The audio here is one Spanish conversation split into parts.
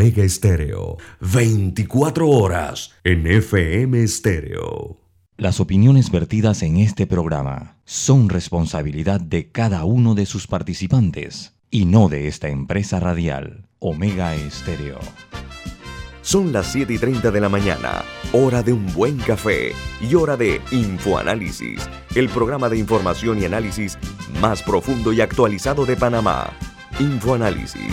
Omega Estéreo, 24 horas en FM Estéreo. Las opiniones vertidas en este programa son responsabilidad de cada uno de sus participantes y no de esta empresa radial, Omega Estéreo. Son las 7 y 30 de la mañana, hora de un buen café y hora de Infoanálisis, el programa de información y análisis más profundo y actualizado de Panamá. Infoanálisis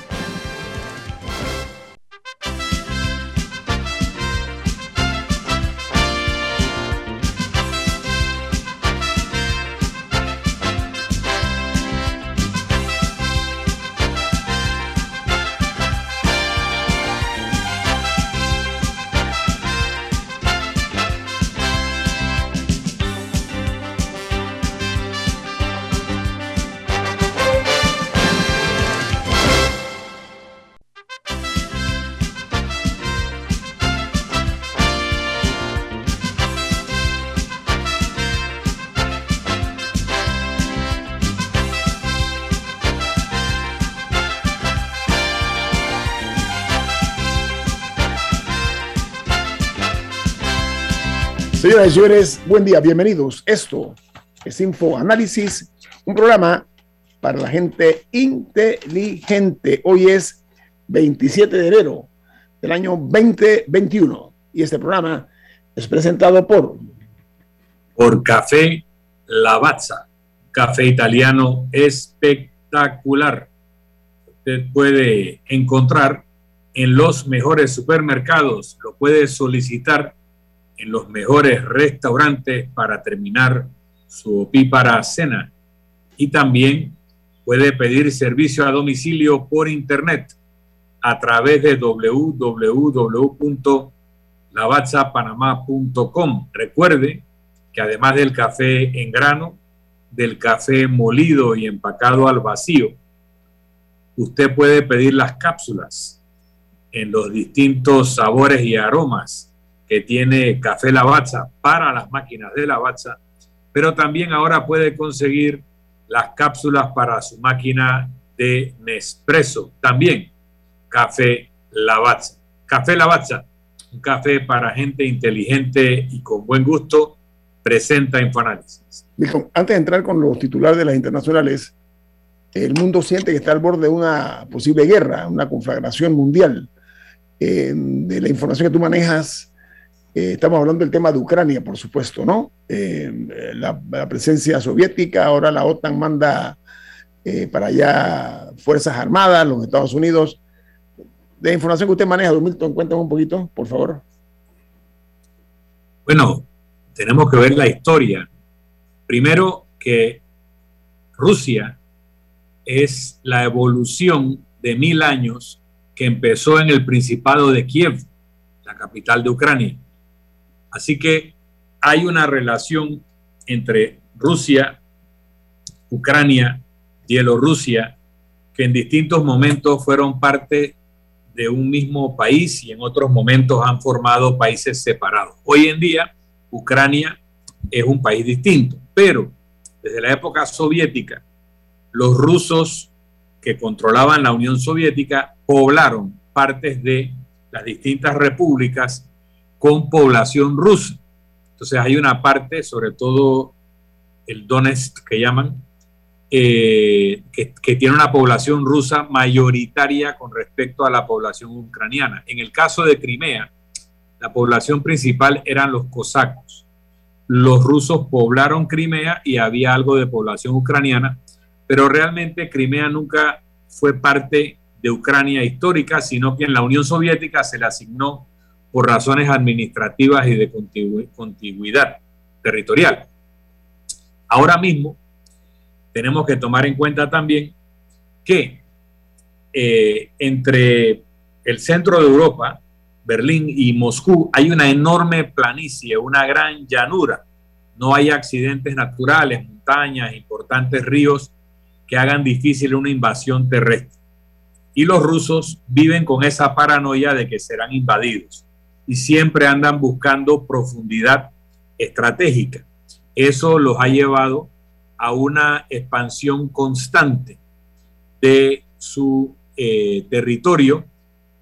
Señores, buen día, bienvenidos. Esto es Info Análisis, un programa para la gente inteligente. Hoy es 27 de enero del año 2021 y este programa es presentado por por Café Lavazza, café italiano espectacular. Usted puede encontrar en los mejores supermercados, lo puede solicitar en los mejores restaurantes para terminar su opípara cena. Y también puede pedir servicio a domicilio por internet a través de www.lavazzapanamá.com. Recuerde que además del café en grano, del café molido y empacado al vacío, usted puede pedir las cápsulas en los distintos sabores y aromas que tiene Café Lavazza para las máquinas de Lavazza, pero también ahora puede conseguir las cápsulas para su máquina de Nespresso. También Café Lavazza. Café Lavazza, un café para gente inteligente y con buen gusto, presenta Infoanálisis. Antes de entrar con los titulares de las internacionales, el mundo siente que está al borde de una posible guerra, una conflagración mundial. Eh, de la información que tú manejas, eh, estamos hablando del tema de Ucrania, por supuesto, ¿no? Eh, la, presencia soviética, ahora la OTAN manda eh, para allá Fuerzas Armadas, los Estados Unidos. De información que usted maneja, Milton, cuéntame un poquito, por favor. Bueno, tenemos que ver la historia. Primero que Rusia es la evolución de mil años que empezó en el Principado de Kiev, la capital de Ucrania Así que hay una relación entre Rusia, Ucrania, Bielorrusia, que en distintos momentos fueron parte de un mismo país y en otros momentos han formado países separados. Hoy en día, Ucrania es un país distinto, pero desde la época soviética, los rusos que controlaban la Unión Soviética poblaron partes de las distintas repúblicas con población rusa. Entonces hay una parte, sobre todo el Donetsk que llaman, eh, que, tiene una población rusa mayoritaria con respecto a la población ucraniana. En el caso de Crimea, la población principal eran los cosacos. Los rusos poblaron Crimea y había algo de población ucraniana, pero realmente Crimea nunca fue parte de Ucrania histórica, sino que en la Unión Soviética se le asignó por razones administrativas y de contigüidad territorial. Ahora mismo tenemos que tomar en cuenta también que eh, entre el centro de Europa, Berlín y Moscú, hay una enorme planicie, una gran llanura. No hay accidentes naturales, montañas, importantes ríos que hagan difícil una invasión terrestre. Y los rusos viven con esa paranoia de que serán invadidos y siempre andan buscando profundidad estratégica. Eso los ha llevado a una expansión constante de su eh, territorio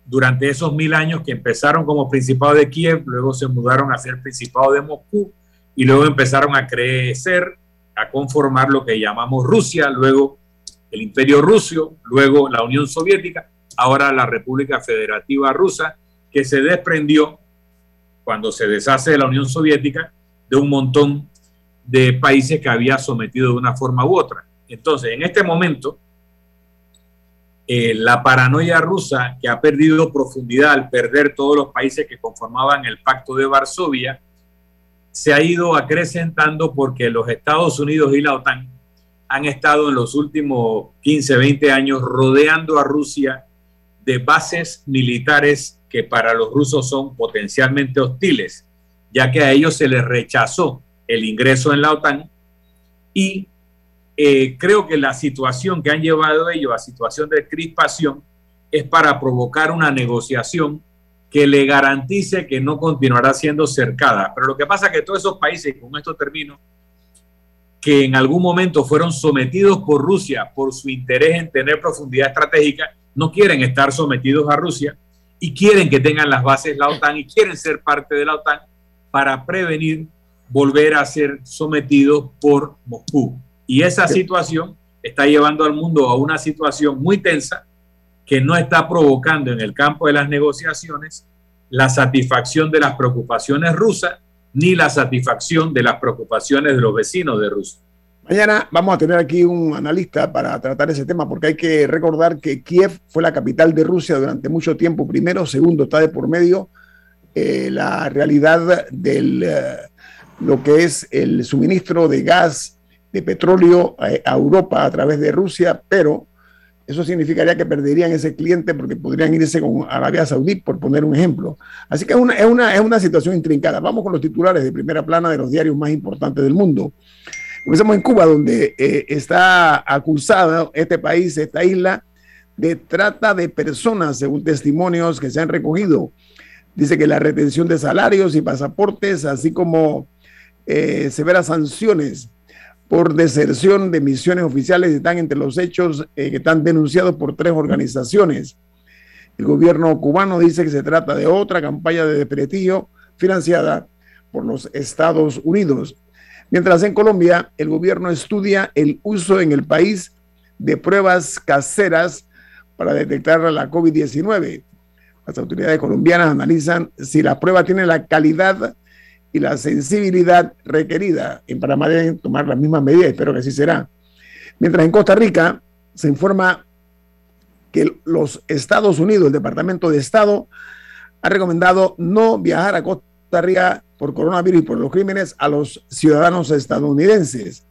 durante esos mil años que empezaron como Principado de Kiev, luego se mudaron a ser Principado de Moscú y luego empezaron a crecer, a conformar lo que llamamos Rusia, luego el Imperio Ruso, luego la Unión Soviética, ahora la República Federativa Rusa, que se desprendió cuando se deshace de la Unión Soviética de un montón de países que había sometido de una forma u otra. Entonces, en este momento, eh, la paranoia rusa, que ha perdido profundidad al perder todos los países que conformaban el Pacto de Varsovia, se ha ido acrecentando porque los Estados Unidos y la OTAN han estado en los últimos 15, 20 años rodeando a Rusia de bases militares que para los rusos son potencialmente hostiles, ya que a ellos se les rechazó el ingreso en la OTAN y eh, creo que la situación que han llevado ellos a situación de crispación es para provocar una negociación que le garantice que no continuará siendo cercada. Pero lo que pasa es que todos esos países, con esto termino, que en algún momento fueron sometidos por Rusia por su interés en tener profundidad estratégica, no quieren estar sometidos a Rusia y quieren que tengan las bases la OTAN y quieren ser parte de la OTAN para prevenir volver a ser sometidos por Moscú. Y esa situación está llevando al mundo a una situación muy tensa que no está provocando en el campo de las negociaciones la satisfacción de las preocupaciones rusas ni la satisfacción de las preocupaciones de los vecinos de Rusia. Mañana vamos a tener aquí un analista para tratar ese tema, porque hay que recordar que Kiev fue la capital de Rusia durante mucho tiempo, primero, segundo, está de por medio eh, la realidad de eh, lo que es el suministro de gas, de petróleo eh, a Europa a través de Rusia, pero eso significaría que perderían ese cliente porque podrían irse con Arabia Saudí, por poner un ejemplo. Así que es una, es una, es una situación intrincada. Vamos con los titulares de primera plana de los diarios más importantes del mundo. Comenzamos en Cuba, donde eh, está acusada este país, esta isla, de trata de personas, según testimonios que se han recogido. Dice que la retención de salarios y pasaportes, así como eh, severas sanciones por deserción de misiones oficiales están entre los hechos eh, que están denunciados por tres organizaciones. El gobierno cubano dice que se trata de otra campaña de desprestigio financiada por los Estados Unidos. Mientras en Colombia, el gobierno estudia el uso en el país de pruebas caseras para detectar la COVID-19. Las autoridades colombianas analizan si la prueba tiene la calidad y la sensibilidad requerida. En Panamá deben tomar las mismas medidas, espero que así será. Mientras en Costa Rica se informa que los Estados Unidos, el Departamento de Estado, ha recomendado no viajar a Costa Rica por coronavirus y por los crímenes a los ciudadanos estadounidenses.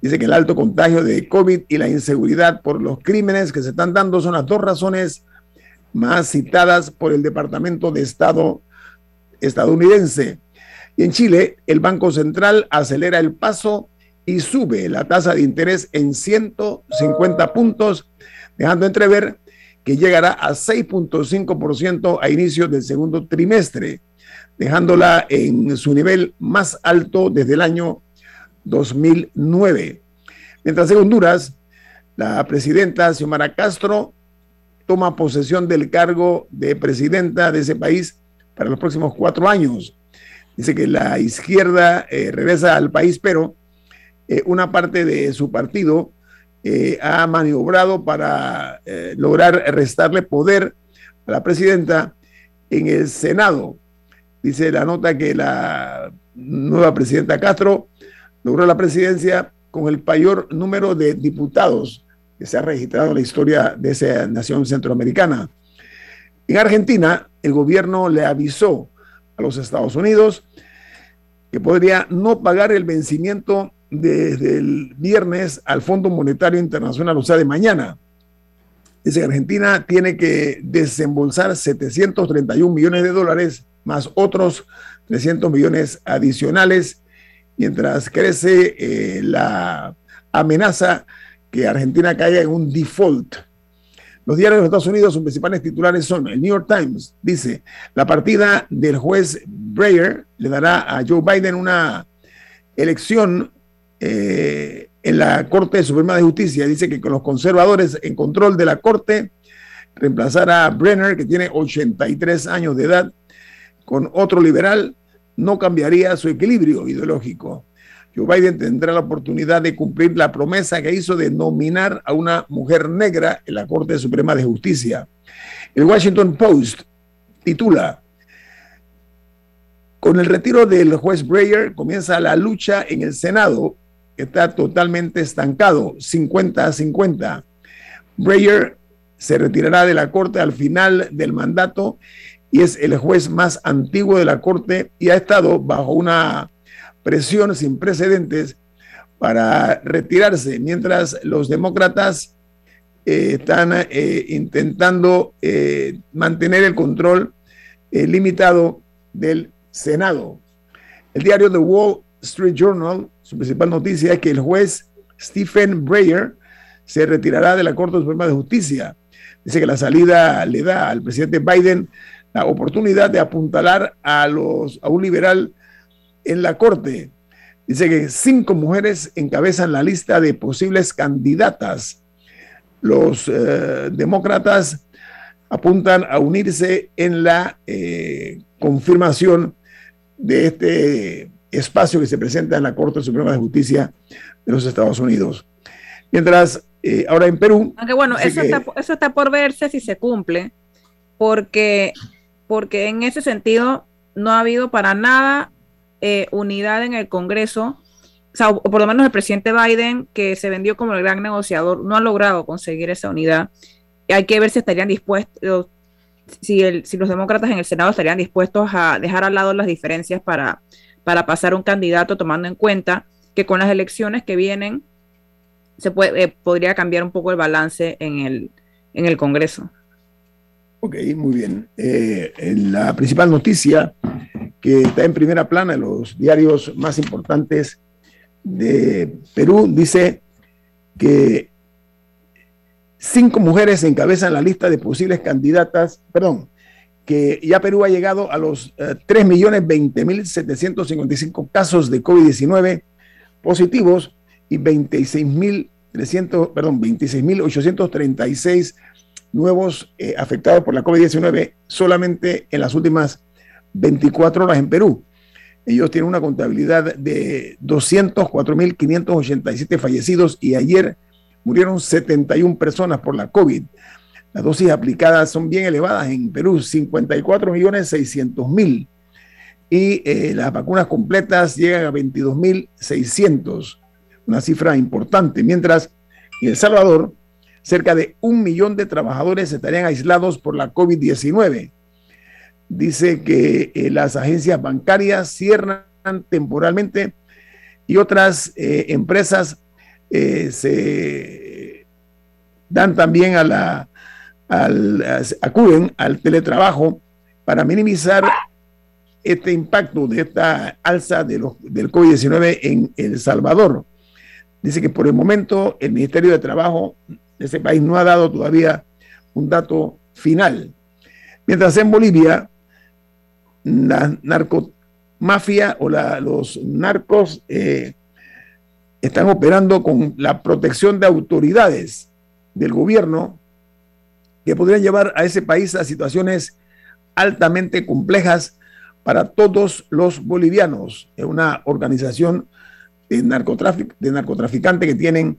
Dice que el alto contagio de COVID y la inseguridad por los crímenes que se están dando son las dos razones más citadas por el Departamento de Estado estadounidense. Y en Chile, el Banco Central acelera el paso y sube la tasa de interés en 150 puntos, dejando entrever que llegará a 6.5% a inicios del segundo trimestre, dejándola en su nivel más alto desde el año 2009. Mientras en Honduras, la presidenta Xiomara Castro toma posesión del cargo de presidenta de ese país para los próximos cuatro años. Dice que la izquierda eh, regresa al país, pero eh, una parte de su partido eh, ha maniobrado para lograr restarle poder a la presidenta en el Senado. Dice la nota que la nueva presidenta Castro logró la presidencia con el mayor número de diputados que se ha registrado en la historia de esa nación centroamericana. En Argentina, el gobierno le avisó a los Estados Unidos, que podría no pagar el vencimiento desde el viernes al Fondo Monetario Internacional, o sea, de mañana. Dice que Argentina tiene que desembolsar 731 millones de dólares más otros 300 millones adicionales, mientras crece eh, la amenaza que Argentina caiga en un default. Los diarios de Estados Unidos, sus principales titulares son el New York Times, dice, la partida del juez Breyer le dará a Joe Biden una elección eh, en la Corte Suprema de Justicia. Dice que con los conservadores en control de la Corte, reemplazará a Brenner, que tiene 83 años de edad, con otro liberal, no cambiaría su equilibrio ideológico. Joe Biden tendrá la oportunidad de cumplir la promesa que hizo de nominar a una mujer negra en la Corte Suprema de Justicia. El Washington Post titula, con el retiro del juez Breyer comienza la lucha en el Senado, que está totalmente estancado, 50 a 50. Breyer se retirará de la Corte al final del mandato y es el juez más antiguo de la Corte y ha estado bajo una presión sin precedentes para retirarse, mientras los demócratas eh, están eh, intentando eh, mantener el control limitado del Senado. El diario The Wall Street Journal, su principal noticia es que el juez Stephen Breyer se retirará de la Corte Suprema de Justicia. Dice que la salida le da al presidente Biden la oportunidad de apuntalar a, los, a un liberal en la Corte. Dice que cinco mujeres encabezan la lista de posibles candidatas. Los eh, demócratas apuntan a unirse en la eh, confirmación de este espacio que se presenta en la Corte Suprema de Justicia de los Estados Unidos. Mientras, eh, ahora en Perú... Aunque bueno, eso, está, eso está por verse si se cumple, porque, porque en ese sentido no ha habido para nada eh, unidad en el Congreso, o, sea, por lo menos el presidente Biden, que se vendió como el gran negociador, no ha logrado conseguir esa unidad. Hay que ver si estarían dispuestos, si, el, si los demócratas en el Senado estarían dispuestos a dejar al lado las diferencias para, para pasar un candidato, tomando en cuenta que con las elecciones que vienen se puede, eh, podría cambiar un poco el balance en el, en el Congreso. Ok, muy bien. Eh, la principal noticia que está en primera plana en los diarios más importantes de Perú, dice que cinco mujeres encabezan la lista de posibles candidatas, perdón, que ya Perú ha llegado a los eh, millones 3.20.755 casos de COVID-19 positivos y 26.300, perdón, 26.836 nuevos eh, afectados por la COVID-19 solamente en las últimas 24 horas en Perú. Ellos tienen una contabilidad de 204.587 fallecidos y ayer murieron 71 personas por la COVID. Las dosis aplicadas son bien elevadas en Perú, 54.600.000. Y eh, las vacunas completas llegan a 22.600, una cifra importante. Mientras en El Salvador, cerca de un millón de trabajadores estarían aislados por la COVID-19 dice que eh, las agencias bancarias cierran temporalmente y otras eh, empresas eh, se dan también a la, al, acuden al teletrabajo para minimizar este impacto de esta alza de los, del COVID-19 en El Salvador. Dice que por el momento el Ministerio de Trabajo ese país no ha dado todavía un dato final. Mientras en Bolivia, la narcomafia o los narcos eh, están operando con la protección de autoridades del gobierno que podrían llevar a ese país a situaciones altamente complejas para todos los bolivianos. Es una organización de, de narcotraficantes que tienen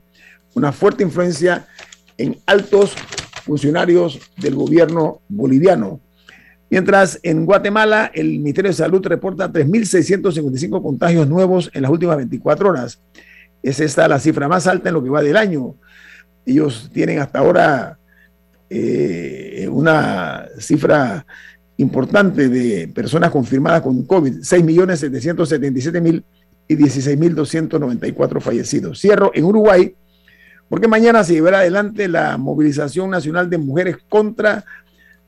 una fuerte influencia en altos funcionarios del gobierno boliviano. Mientras en Guatemala el Ministerio de Salud reporta 3.655 contagios nuevos en las últimas 24 horas. Es esta la cifra más alta en lo que va del año. Ellos tienen hasta ahora eh, una cifra importante de personas confirmadas con COVID, 6.777.000 y 16.294 fallecidos. Cierro en Uruguay, porque mañana se llevará adelante la movilización nacional de mujeres contra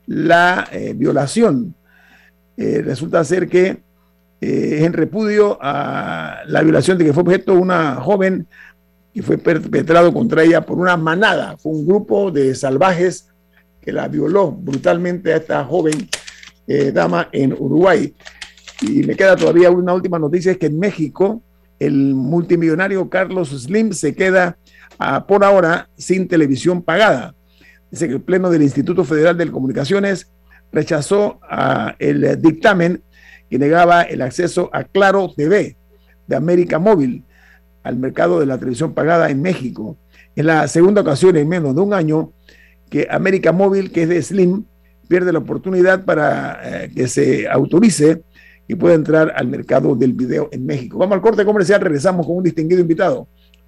la eh, violación. Eh, resulta ser que eh, es en repudio a la violación de que fue objeto una joven que fue perpetrado contra ella por una manada, fue un grupo de salvajes que la violó brutalmente a esta joven dama en Uruguay. Y me queda todavía una última noticia, es que en México el multimillonario Carlos Slim se queda por ahora sin televisión pagada. Dice que el Pleno del Instituto Federal de Comunicaciones rechazó ah, el dictamen que negaba el acceso a Claro TV de América Móvil al mercado de la televisión pagada en México. Es la segunda ocasión en menos de un año que América Móvil, que es de Slim, pierde la oportunidad para eh, que se autorice y pueda entrar al mercado del video en México. Vamos al corte comercial, regresamos con un distinguido invitado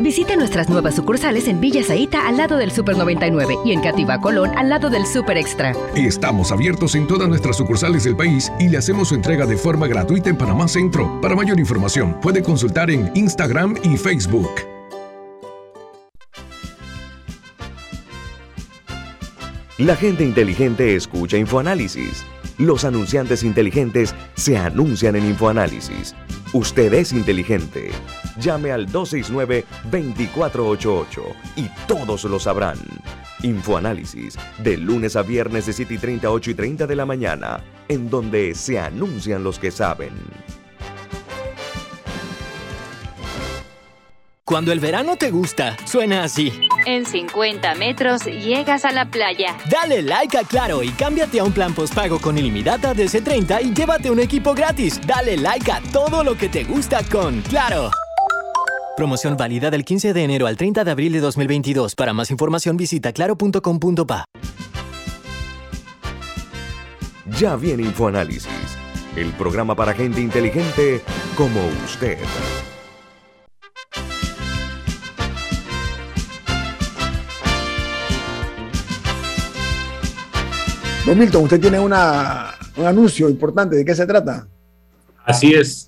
Visite nuestras nuevas sucursales en Villa Zaita al lado del Super 99 y en Cativa Colón al lado del Super Extra. Estamos abiertos en todas nuestras sucursales del país y le hacemos su entrega de forma gratuita en Panamá Centro. Para mayor información, puede consultar en Instagram y Facebook. La gente inteligente escucha InfoAnálisis. Los anunciantes inteligentes se anuncian en InfoAnálisis. Usted es inteligente. Llame al 269-2488 y todos lo sabrán. Infoanálisis, de lunes a viernes de 7 y 30, 8 y 30 de la mañana, en donde se anuncian los que saben. Cuando el verano te gusta, suena así. En 50 metros llegas a la playa. Dale like a Claro y cámbiate a un plan postpago con ilimitada de C30 y llévate un equipo gratis. Dale like a todo lo que te gusta con Claro. Promoción válida del 15 de enero al 30 de abril de 2022. Para más información visita claro.com.pa. Ya viene InfoAnálisis, el programa para gente inteligente como usted. Don Milton, usted tiene una, un anuncio importante. ¿De qué se trata? Así es.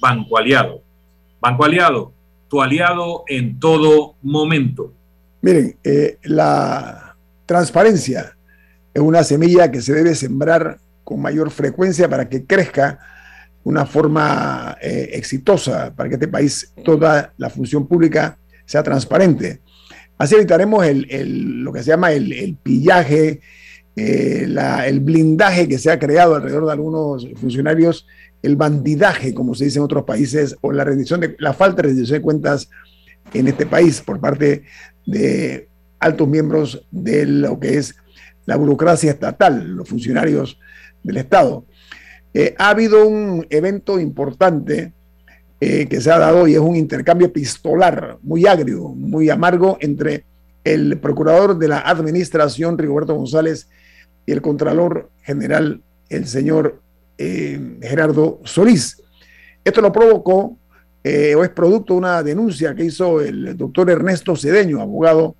Banco Aliado. Banco Aliado, tu aliado en todo momento. Miren, eh, la transparencia es una semilla que se debe sembrar con mayor frecuencia para que crezca una forma eh, exitosa, para que este país, toda la función pública sea transparente. Así evitaremos el, lo que se llama el, pillaje, eh, el blindaje que se ha creado alrededor de algunos funcionarios, el bandidaje, como se dice en otros países, o la rendición de, la falta de rendición de cuentas en este país por parte de altos miembros de lo que es la burocracia estatal, los funcionarios del Estado. Eh, ha habido un evento importante eh, que se ha dado y es un intercambio epistolar muy agrio, muy amargo entre el procurador de la administración, Rigoberto González, y el contralor general, el señor eh, Gerardo Solís. Esto lo provocó eh, o es producto de una denuncia que hizo el doctor Ernesto Cedeño, abogado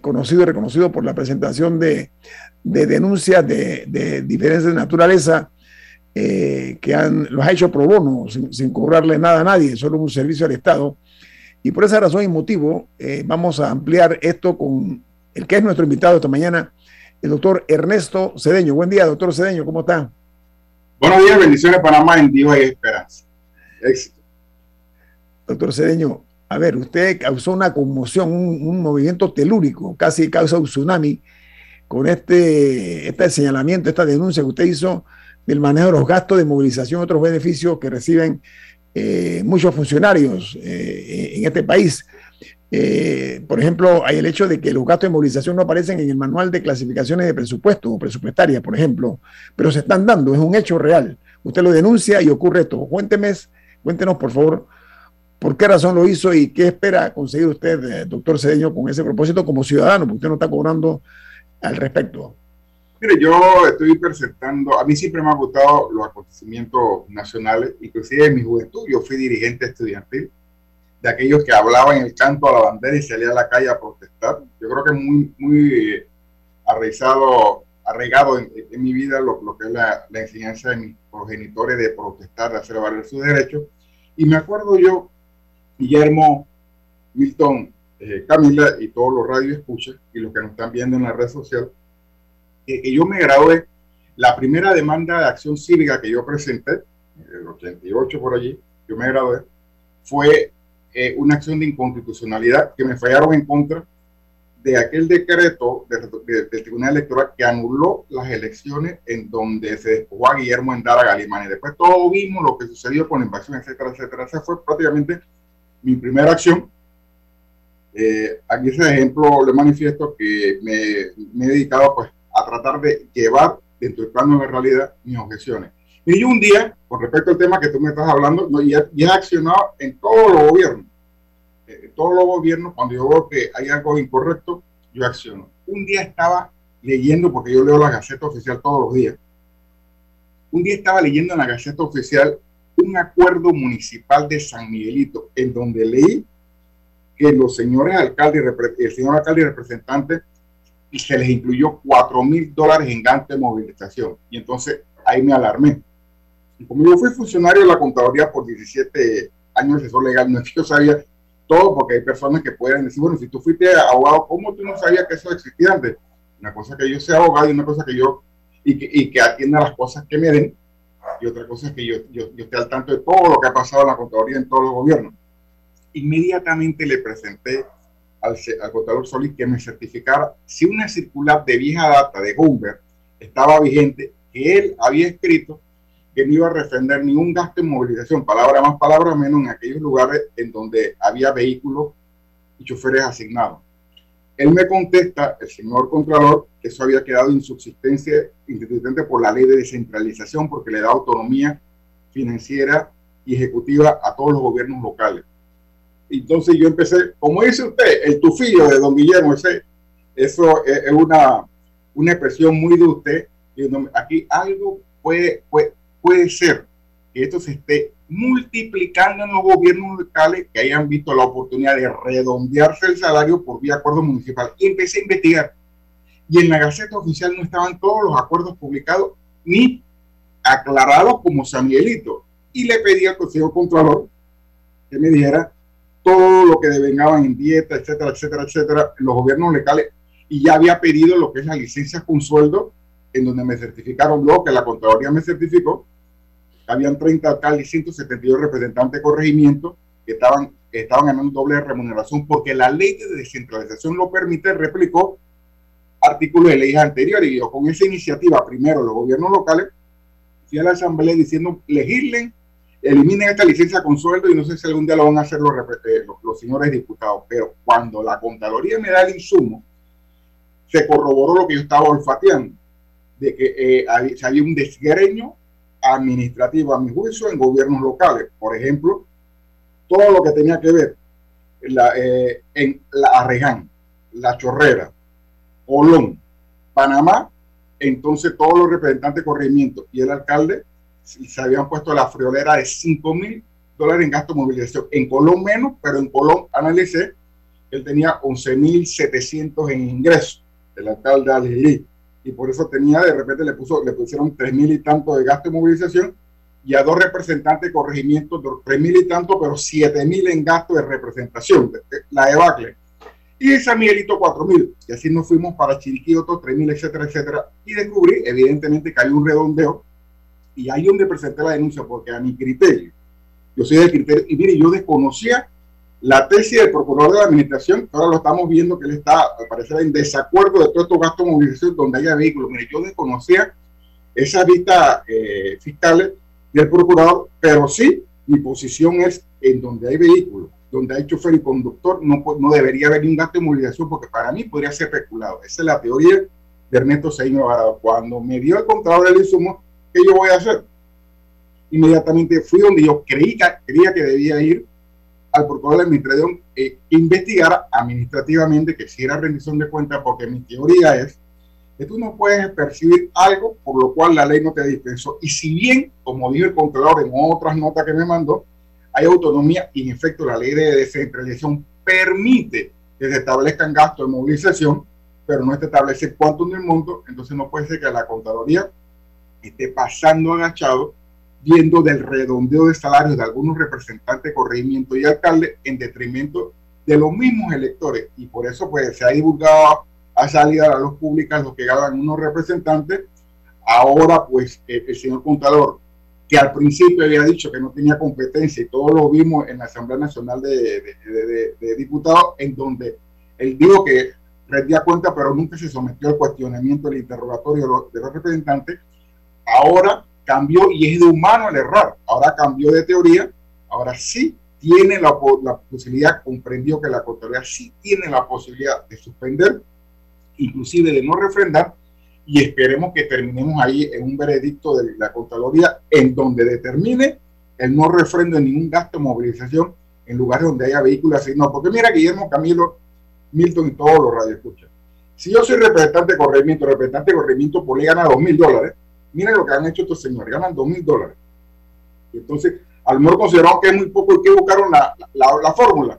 conocido y reconocido por la presentación de, denuncias de, de de naturaleza eh, que han, los ha hecho pro bono, sin, cobrarle nada a nadie, solo un servicio al Estado. Y por esa razón y motivo, eh, vamos a ampliar esto con el que es nuestro invitado esta mañana, el doctor Ernesto Cedeño. Buen día, doctor Cedeño, ¿cómo está? Buenos días, bendiciones Panamá en Dios y esperanza. Éxito. doctor Cedeño, a ver, usted causó una conmoción, un, movimiento telúrico, casi causa un tsunami con este, este señalamiento, esta denuncia que usted hizo del manejo de los gastos de movilización y otros beneficios que reciben eh, muchos funcionarios eh, en este país. Eh, por ejemplo, hay el hecho de que los gastos de movilización no aparecen en el manual de clasificaciones de presupuesto o presupuestarias, por ejemplo, pero se están dando, es un hecho real. Usted lo denuncia y ocurre esto. Cuénteme, cuéntenos, por favor, por qué razón lo hizo y qué espera conseguir usted, doctor Cedeño, con ese propósito como ciudadano, porque usted no está cobrando al respecto. Mire, yo estoy presentando, a mí siempre me han gustado los acontecimientos nacionales, inclusive en mi juventud, yo fui dirigente estudiantil, de aquellos que hablaban el canto a la bandera y salían a la calle a protestar. Yo creo que es muy, muy arraigado, arraigado en, mi vida lo, que es la, enseñanza de mis progenitores de protestar, de hacer valer sus derechos. Y me acuerdo yo, Guillermo, Milton, eh, Camila y todos los radios escuchan y los que nos están viendo en la red social, que, yo me gradué, la primera demanda de acción cívica que yo presenté, en el 88 por allí, yo me gradué, fue eh, una acción de inconstitucionalidad que me fallaron en contra de aquel decreto del Tribunal Electoral que anuló las elecciones en donde se despojó a Guillermo Endara Galimán. Y después todo vimos lo que sucedió con la invasión, etcétera, etcétera. Esa fue prácticamente mi primera acción. Eh, aquí ese ejemplo le manifiesto que me, he dedicado pues a tratar de llevar dentro del plano de realidad mis objeciones. Y un día, con respecto al tema que tú me estás hablando, no, ya, he accionado en todos los gobiernos. Eh, en todos los gobiernos, cuando yo veo que hay algo incorrecto, yo acciono. Un día estaba leyendo, porque yo leo la Gaceta Oficial todos los días, un día estaba leyendo en la Gaceta Oficial un acuerdo municipal de San Miguelito, en donde leí que los señores alcaldes, el señor alcalde y representante se les incluyó 4 mil dólares en gasto de movilización. Y entonces ahí me alarmé. Como yo fui funcionario de la contaduría por 17 años de asesor legal, no es que yo sabía todo, porque hay personas que pueden decir, bueno, si tú fuiste abogado, ¿cómo tú no sabías que eso existía antes? Una cosa que yo sea abogado y una cosa que yo, y que, y que atienda las cosas que me den, y otra cosa es que yo, yo, yo esté al tanto de todo lo que ha pasado en la contaduría en todos los gobiernos. Inmediatamente le presenté al, contador Solís que me certificara si una circular de vieja data de Gumber estaba vigente, que él había escrito que no iba a refrender ningún gasto en movilización, palabra más, palabra menos, en aquellos lugares en donde había vehículos y choferes asignados. Él me contesta, el señor Contralor, que eso había quedado insubsistencia institucionalmente por la ley de descentralización, porque le da autonomía financiera y ejecutiva a todos los gobiernos locales. Entonces yo empecé, como dice usted, el tufillo de don Guillermo, ese, eso es, una, una expresión muy de usted. Aquí algo puede, puede, puede ser que esto se esté multiplicando en los gobiernos locales que hayan visto la oportunidad de redondearse el salario por vía acuerdo municipal. Y empecé a investigar. Y en la Gaceta Oficial no estaban todos los acuerdos publicados ni aclarados como San Miguelito. Y le pedí al Consejo Contralor que me dijera todo lo que devengaban en dieta, etcétera, etcétera, etcétera, los gobiernos locales, y ya había pedido lo que es la licencia con sueldo, en donde me certificaron lo que la Contraloría me certificó, habían 30 alcaldes y 172 representantes de corregimiento que estaban, estaban ganando doble remuneración porque la ley de descentralización lo permite, replicó artículos de leyes anteriores y yo con esa iniciativa, primero los gobiernos locales, fui a la asamblea diciendo, legislen eliminen esta licencia con sueldo y no sé si algún día lo van a hacer los, eh, los, señores diputados, pero cuando la Contraloría me da el insumo, se corroboró lo que yo estaba olfateando, de que eh, había, un desgreño administrativo a mi juicio en gobiernos locales. Por ejemplo, todo lo que tenía que ver eh, en la Arreján, La Chorrera, Colón, Panamá, entonces todos los representantes de corregimiento y el alcalde se habían puesto la friolera de 5 mil dólares en gasto de movilización. En Colón menos, pero en Colón analicé él tenía 11 mil 700 en ingresos, el alcalde Algelí. Y por eso tenía, de repente le, puso, le pusieron 3 mil y tanto de gasto de movilización y a dos representantes de corregimiento, 3 mil y tanto, pero 7 mil en gasto de representación, la de Bacle. Y San Miguelito 4 mil. Y así nos fuimos para Chiriquí, otros 3 mil, etcétera, etcétera. Y descubrí, evidentemente, que hay un redondeo y ahí donde presenté la denuncia, porque a mi criterio, Yo soy del criterio, y mire, yo desconocía la tesis del procurador de la administración, ahora lo estamos viendo que él está, al parecer, en desacuerdo de todos estos gastos de movilización donde haya vehículos. Mire, yo desconocía esas vistas eh, fiscales del procurador, pero sí, mi posición es en donde hay vehículos, donde hay chofer y conductor, no, no debería haber un gasto de movilización porque para mí podría ser especulado. Esa es la teoría de Ernesto Seino Cuando me dio el contador del insumo, ¿qué yo voy a hacer? Inmediatamente fui donde yo creí creía que debía ir al procurador de administración eh, investigara administrativamente que si era rendición de cuentas, porque mi teoría es que tú no puedes percibir algo por lo cual la ley no te dispensó. Y si bien, como dijo el controlador en otras notas que me mandó, hay autonomía y en efecto la ley de descentralización permite que se establezcan gastos de movilización, pero no te establece cuánto en el monto, entonces no puede ser que la contaduría esté pasando agachado viendo del redondeo de salarios de algunos representantes de corregimiento y alcalde en detrimento de los mismos electores. Y por eso pues se ha divulgado, ha salido a la luz pública lo que ganan unos representantes. Ahora pues el, señor contador, que al principio había dicho que no tenía competencia y todos lo vimos en la Asamblea Nacional de, de, Diputados, en donde él dijo que rendía cuenta, pero nunca se sometió al cuestionamiento del interrogatorio de los representantes. Ahora cambió y es de humano el error. Ahora cambió de teoría, ahora sí tiene la, la posibilidad, comprendió que la Contraloría sí tiene la posibilidad de suspender, inclusive de no refrendar, y esperemos que terminemos ahí en un veredicto de la Contraloría en donde determine el no refrendo en ningún gasto de movilización en lugares donde haya vehículos asignados. Porque mira, Guillermo Camilo, Milton y todos los radioescuchas. Si yo soy representante de corregimiento, representante de corregimiento por ley gana dos mil dólares, miren lo que han hecho estos señores, ganan dos mil dólares. entonces, al menos consideramos que es muy poco y que buscaron la, la, fórmula.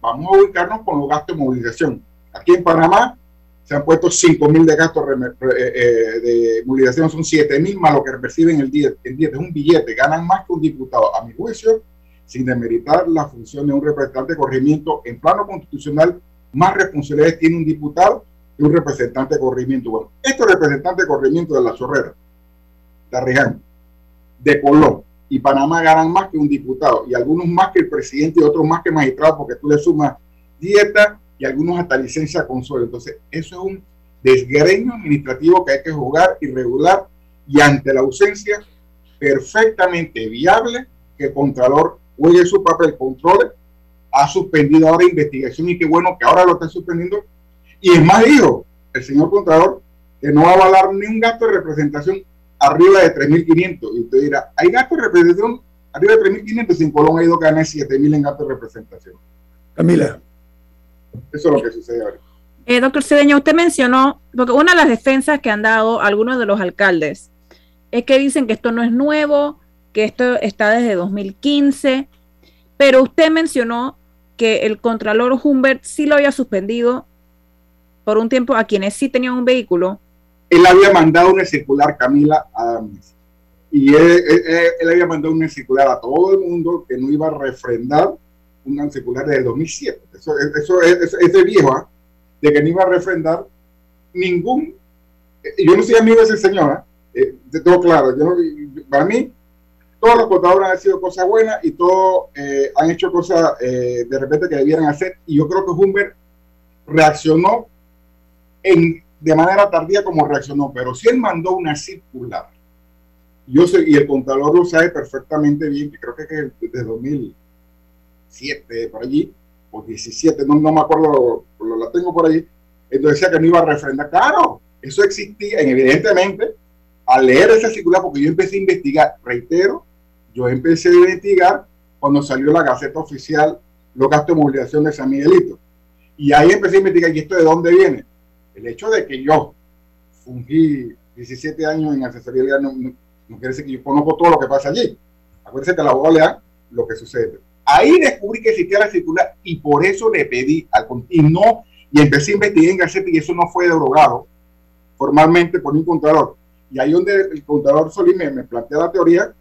Vamos a ubicarnos con los gastos de movilización. Aquí en Panamá se han puesto 5 mil de gastos eh, eh, de movilización, son 7 mil más lo que reciben el día, el día. Es un billete, ganan más que un diputado. A mi juicio, sin demeritar la función de un representante de corregimiento en plano constitucional, más responsabilidades tiene un diputado que un representante de corregimiento. Bueno, este representante de corregimiento de la Chorrera de de Colón y Panamá ganan más que un diputado y algunos más que el presidente y otros más que magistrado porque tú le sumas dieta y algunos hasta licencia con suelo. Entonces, eso es un desgreño administrativo que hay que jugar y regular y ante la ausencia perfectamente viable que el Contralor juegue su papel, control ha suspendido ahora investigación y qué bueno que ahora lo está suspendiendo. Y es más, dijo el señor Contralor que no va a avalar ni un gasto de representación arriba de 3.500. Y usted dirá, ¿hay gastos de representación arriba de 3.500? Sin Colón ha ido a ganar 7.000 en gastos de representación. Camila. Eso es lo que sucede ahora. Eh, doctor Cedeño, usted mencionó, porque una de las defensas que han dado algunos de los alcaldes es que dicen que esto no es nuevo, que esto está desde 2015, pero usted mencionó que el contralor Humbert sí lo había suspendido por un tiempo a quienes sí tenían un vehículo él había mandado una circular, Camila Adams, y él, había mandado una circular a todo el mundo que no iba a refrendar una circular desde el 2007. Eso, eso, es de viejo, ¿ah? de que no iba a refrendar ningún. Eh, yo no soy amigo de ese señor, ¿eh? de todo claro. Yo para mí, todos los contadores han sido cosas buenas y todos eh, han hecho cosas de repente que debieran hacer. Y yo creo que Humber reaccionó en de manera tardía como reaccionó, pero si él mandó una circular, yo sé, y el contador lo sabe perfectamente bien, que creo que es desde 2007, por allí, o 17, no, no me acuerdo, la tengo por allí, entonces decía que no iba a refrendar. Claro, eso existía, evidentemente, al leer esa circular, porque yo empecé a investigar, reitero, yo empecé a investigar cuando salió la Gaceta Oficial los gastos de movilización de San Miguelito. Y ahí empecé a investigar, ¿y esto de dónde viene? El hecho de que yo fungí 17 años en asesoría legal no, quiere decir que yo conozco todo lo que pasa allí. Acuérdense que la abogado le da lo que sucede. Ahí descubrí que existía la circular y por eso le pedí al y no y empecé a investigar en Gaceta y eso no fue derogado formalmente por un contador. Y ahí donde el contador Solís me, me plantea la teoría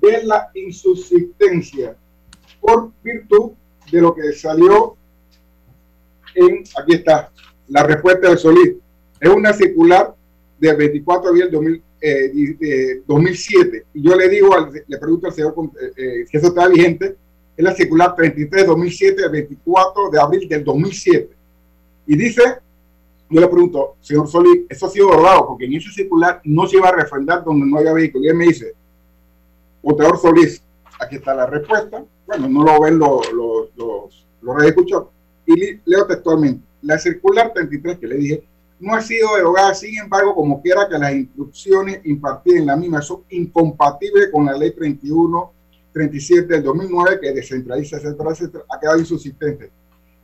de la insubsistencia por virtud de lo que salió en, aquí está, la respuesta de Solís. Es una circular del 24 de abril 2007. Y yo le digo, le pregunto al señor si eso está vigente, es la circular 33-2007 del 24 de abril del 2007. Y dice, yo le pregunto, señor Solís, eso ha sido verdad, porque en ese circular no se iba a refrendar donde no haya vehículo. Y él me dice, Oteador Solís, aquí está la respuesta. Bueno, no lo ven los, los, los, los Y leo textualmente, la circular 33 que le dije, no ha sido derogada, sin embargo, como quiera que las instrucciones impartidas en la misma son incompatibles con la ley 31 37 del 2009 que descentraliza, etcétera, etcétera, ha quedado insubsistente.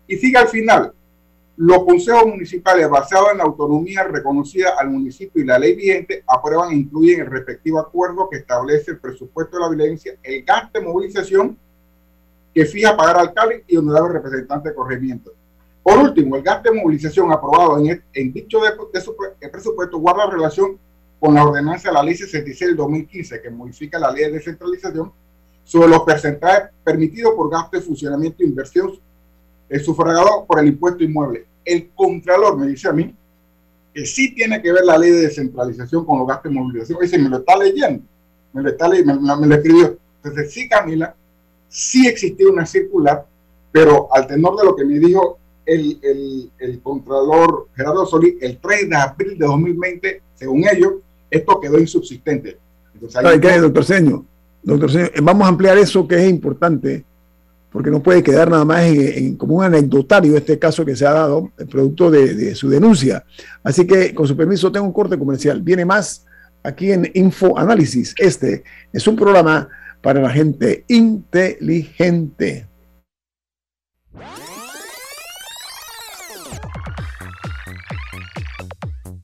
Y sigue al final, los consejos municipales basados en la autonomía reconocida al municipio y la ley vigente aprueban e incluyen el respectivo acuerdo que establece el presupuesto de la violencia, el gasto de movilización que fija pagar alcalde y honorable representante de corregimiento. Por último, el gasto de movilización aprobado en, en dicho de, de presupuesto guarda relación con la ordenanza de la ley 66 del 2015 que modifica la ley de descentralización sobre los porcentajes permitidos por gasto de funcionamiento e inversión sufragado por el impuesto inmueble. El Contralor me dice a mí que sí tiene que ver la ley de descentralización con los gastos de movilización. Dice, me lo está leyendo, me lo, está leyendo, me, lo escribió. Entonces, sí, Camila, sí existió una circular, pero al tenor de lo que me dijo el, el, el Contralor Gerardo Solí, el 3 de abril de 2020, según ellos, esto quedó insubsistente. Entonces, qué, doctor Seño? Doctor Señor, vamos a ampliar eso que es importante, porque no puede quedar nada más en, como un anecdotario este caso que se ha dado, el producto de, su denuncia. Así que, con su permiso, tengo un corte comercial. Viene más aquí en Info Análisis. Este es un programa para la gente inteligente.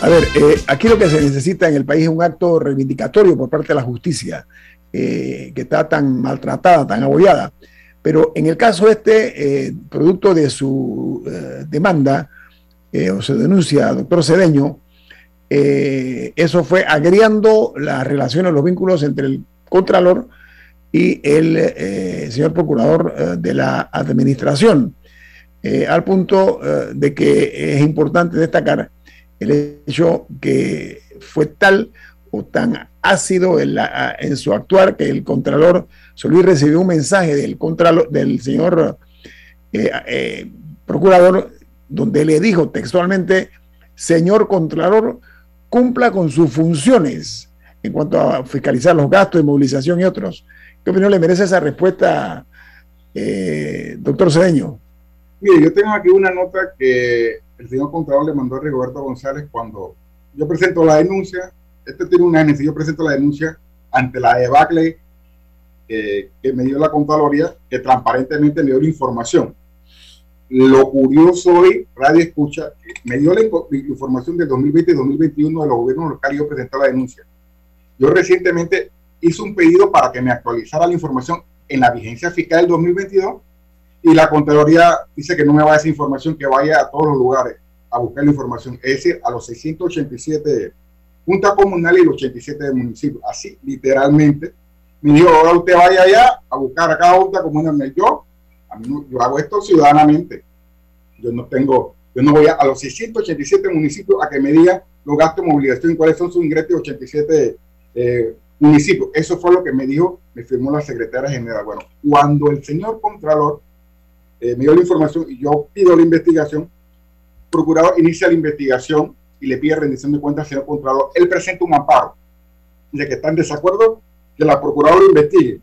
A ver, eh, aquí lo que se necesita en el país es un acto reivindicatorio por parte de la justicia, eh, que está tan maltratada, tan abollada. Pero en el caso este, eh, producto de su demanda o se denuncia, doctor Cedeño, eso fue agriando las relaciones, los vínculos entre el Contralor y el señor Procurador de la Administración, al punto de que es importante destacar el hecho que fue tal o tan ácido en, su actuar que el Contralor Solís recibió un mensaje del, contralor, del señor eh, eh, Procurador donde le dijo textualmente, señor Contralor, cumpla con sus funciones en cuanto a fiscalizar los gastos de movilización y otros. ¿Qué opinión le merece esa respuesta, eh, doctor Cedeño? Mire, yo tengo aquí una nota que el señor Contralor le mandó a Rigoberto González cuando yo presento la denuncia, este tiene un año, yo presento la denuncia ante la debacle que me dio la Contraloría, que transparentemente me dio la información. Lo curioso hoy, Radio Escucha, me dio la, información del 2020 y 2021 de los gobiernos locales y yo presenté la denuncia. Yo recientemente hice un pedido para que me actualizara la información en la vigencia fiscal del 2022 y la Contraloría dice que no me va a esa información, que vaya a todos los lugares a buscar la información, es decir, a los 687 juntas comunales y los 87 municipios. Así, literalmente, me dijo, ahora usted vaya allá a buscar a cada junta comunal. Yo, a mí yo hago esto ciudadanamente. Yo no tengo, yo no voy a, los 687 municipios a que me digan los gastos de movilización, cuáles son sus ingresos de 87 eh, municipios. Eso fue lo que me dijo, me firmó la secretaria general. Bueno, cuando el señor Contralor eh, me dio la información y yo pido la investigación. Procurador inicia la investigación y le pide rendición de cuentas al señor Contralor. Él presenta un amparo de que está en desacuerdo que la Procuradora investigue.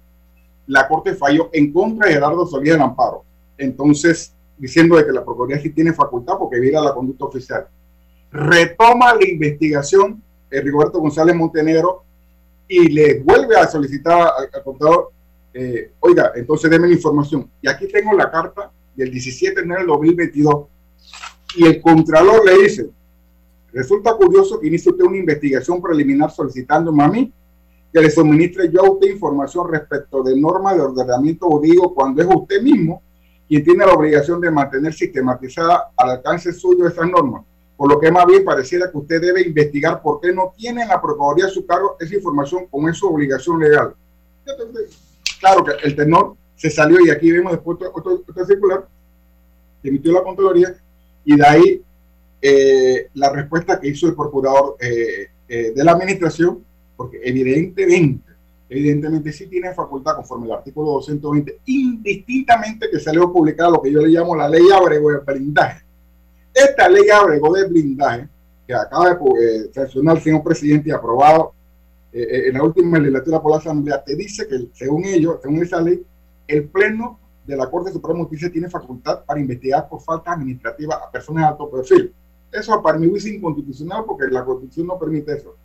La Corte falló en contra de Gerardo Solís del amparo. Entonces, diciendo de que la Procuraduría sí tiene facultad porque viola la conducta oficial. Retoma la investigación el Rigoberto González Montenegro y le vuelve a solicitar al, contador, eh, oiga, entonces déme la información. Y aquí tengo la carta del 17 de enero del 2022 y el contralor le dice, resulta curioso que inicie usted una investigación preliminar solicitando a mí que le suministre yo a usted información respecto de normas de ordenamiento jurídico cuando es usted mismo quien tiene la obligación de mantener sistematizada al alcance suyo esas normas. Por lo que más bien pareciera que usted debe investigar por qué no tiene en la Procuraduría a su cargo esa información como es su obligación legal. Claro que el tenor se salió y aquí vemos después otro, circular que emitió la Contraloría y de ahí eh, la respuesta que hizo el procurador eh, eh, de la administración, porque evidentemente, evidentemente sí tiene facultad conforme al artículo 220, indistintamente que salió publicada lo que yo le llamo la ley Abrego de blindaje. Esta ley Abrego de blindaje, que acaba de sancionar el señor presidente y aprobado en la última legislatura por la Asamblea, te dice que según ellos, según esa ley, el Pleno de la Corte Suprema de Justicia tiene facultad para investigar por falta administrativa a personas de alto perfil. Eso para mí es inconstitucional porque la Constitución no permite eso.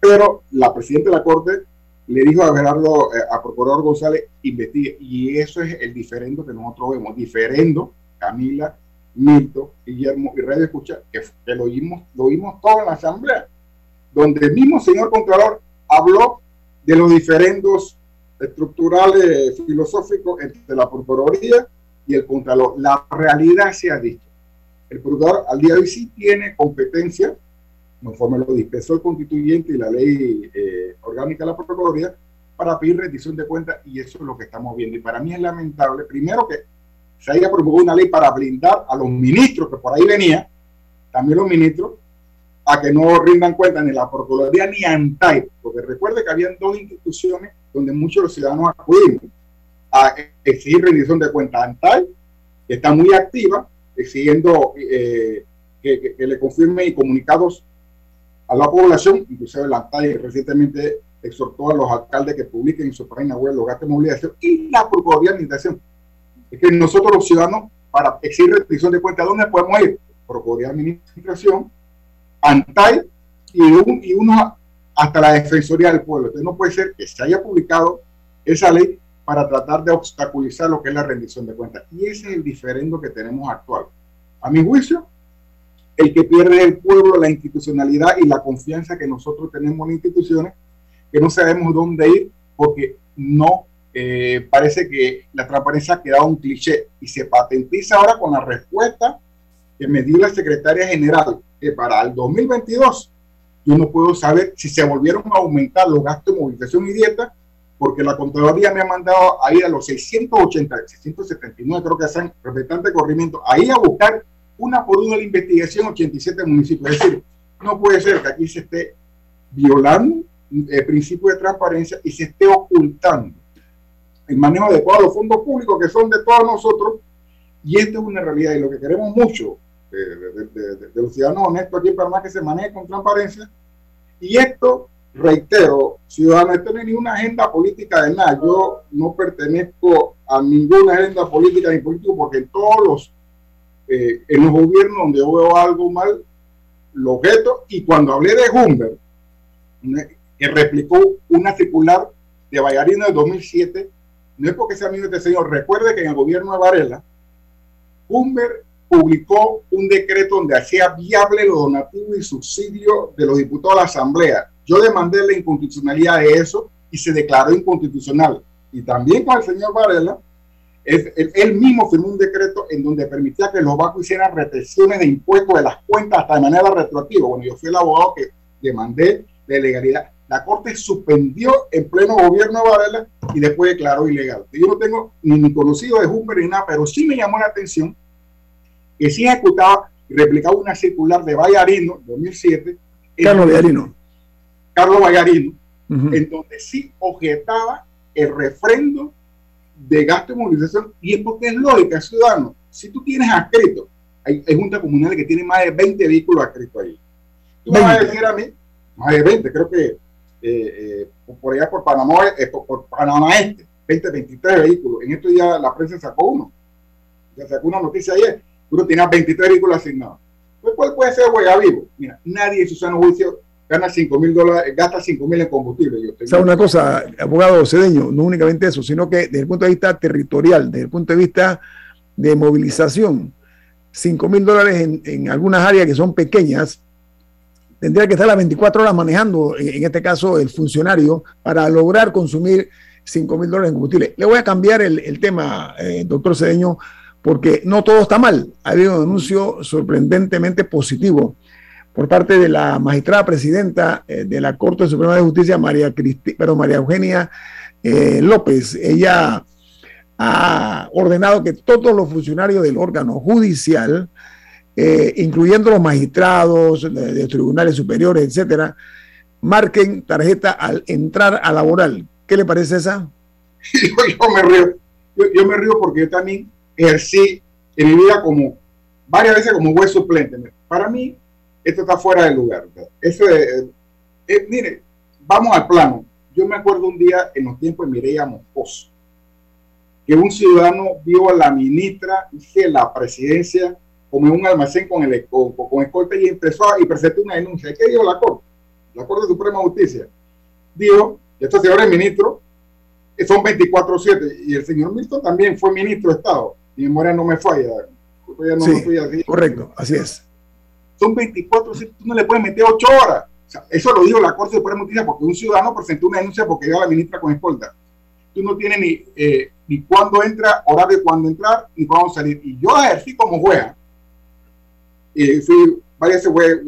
Pero la Presidenta de la Corte le dijo a Gerardo, eh, a Procurador González, investigue. Y eso es el diferendo que nosotros vemos. Diferendo, Camila, Milton, Guillermo y Radio Escucha, que, que lo, oímos, lo oímos todo en la Asamblea, donde el mismo señor Contralor habló de los diferendos estructurales filosóficos entre la Procuraduría y el Contralor. La realidad se ha dicho. El Procurador al día de hoy sí tiene competencia, conforme lo dispensó el constituyente y la ley eh, orgánica de la Procuraduría, para pedir rendición de cuentas y eso es lo que estamos viendo. Y para mí es lamentable, primero que se haya promulgado una ley para blindar a los ministros que por ahí venía, también los ministros, a que no rindan cuenta ni la Procuraduría ni ANTAI, porque recuerde que habían dos instituciones donde muchos los ciudadanos acuden a exigir rendición de cuentas. ANTAI, que está muy activa, exigiendo eh, que, le confirme comunicados a la población, inclusive la ANTAI recientemente exhortó a los alcaldes que publiquen en su página web los gastos de movilización y la Procuraduría de. Es que nosotros los ciudadanos, para exigir rendición de cuentas, ¿dónde podemos ir? Procuraduría de Administración, ANTAI y, y uno hasta la Defensoría del Pueblo. Entonces no puede ser que se haya publicado esa ley para tratar de obstaculizar lo que es la rendición de cuentas. Y ese es el diferendo que tenemos actual. A mi juicio, el que pierde el pueblo la institucionalidad y la confianza que nosotros tenemos en instituciones, que no sabemos dónde ir porque no eh, parece que la transparencia ha quedado un cliché y se patentiza ahora con la respuesta que me dio la secretaria general para el 2022 yo no puedo saber si se volvieron a aumentar los gastos de movilización y dieta, porque la Contraloría me ha mandado a ir a los 680, 679, creo que son representantes de corrimiento, ahí a buscar una por una la investigación 87 municipios. Es decir, no puede ser que aquí se esté violando el principio de transparencia y se esté ocultando el manejo adecuado de los fondos públicos que son de todos nosotros. Y esto es una realidad y lo que queremos mucho de, los ciudadanos honestos aquí en Panamá que se maneje con transparencia. Y esto, reitero, ciudadanos, esto no es ninguna agenda política de nada. Yo no pertenezco a ninguna agenda política ni político porque en todos los, eh, en los gobiernos donde yo veo algo mal, lo objeto. Y cuando hablé de Humber, que replicó una circular de Vallarino de 2007, no es porque sea amigo de este señor. Recuerde que en el gobierno de Varela, Humber publicó un decreto donde hacía viable los donativos y subsidios de los diputados a la Asamblea. Yo demandé la inconstitucionalidad de eso y se declaró inconstitucional. Y también con el señor Varela, él, mismo firmó un decreto en donde permitía que los bancos hicieran retenciones de impuestos de las cuentas hasta de manera retroactiva. Bueno, yo fui el abogado que demandé la ilegalidad. La Corte suspendió en pleno gobierno de Varela y después declaró ilegal. Yo no tengo ni, conocido de Humber ni nada, pero sí me llamó la atención que sí ejecutaba y replicaba una circular de Vallarino, 2007. Carlos Vallarino. Carlos Vallarino, en donde sí objetaba el refrendo de gasto de movilización y es porque es lógica, ciudadano. Si tú tienes adscrito hay, hay juntas comunales que tienen más de 20 vehículos adscritos ahí. Tú me vas a decir a mí, más de 20, creo que eh, eh, por allá por Panamá, eh, por, Panamá Este, 20, 23 vehículos. En esto ya la prensa sacó uno. Ya sacó una noticia ayer. Uno tenía 23 vehículos asignados. Pues, ¿Cuál puede ser huella vivo? Mira, nadie en su sano juicio gana 5 mil dólares, gasta 5 mil en combustible. o sea, una cosa, abogado Cedeño, no únicamente eso, sino que desde el punto de vista territorial, desde el punto de vista de movilización, 5 mil dólares en, en, algunas áreas que son pequeñas, tendría que estar las 24 horas manejando, en, este caso, el funcionario, para lograr consumir 5 mil dólares en combustible. Le voy a cambiar el, el tema, eh, doctor Cedeño, porque no todo está mal. Ha habido un anuncio sorprendentemente positivo por parte de la magistrada presidenta eh, de la Corte Suprema de Justicia, María, Cristi, pero María Eugenia eh, López. Ella ha ordenado que todos los funcionarios del órgano judicial, eh, incluyendo los magistrados de, los tribunales superiores, etcétera, marquen tarjeta al entrar a laboral. ¿Qué le parece esa? yo, me río. Yo, me río porque yo también ejercí en mi vida como varias veces como juez suplente. Para mí, esto está fuera de lugar. Eso es, eh, mire, vamos al plano. Yo me acuerdo un día en los tiempos de Mireya Moscoso, que un ciudadano vio a la ministra de la presidencia como en un almacén con, el, con, con escolta y empezó a, y presentó una denuncia. ¿Qué dijo la Corte? La Corte Suprema de Justicia dijo, y estos señores ministros son 24-7, y el señor Milton también fue ministro de Estado, mi memoria no me falla. sí, correcto, así es son 24, tú no le puedes meter 8 horas. eso lo dijo la Corte de Justicia porque un ciudadano presentó una denuncia porque iba a la ministra con escolta. Tú no tienes ni, eh, ni cuándo entra, horario de cuándo entrar, ni cuándo salir. Y yo ejercí como juez. Y fui varias juez,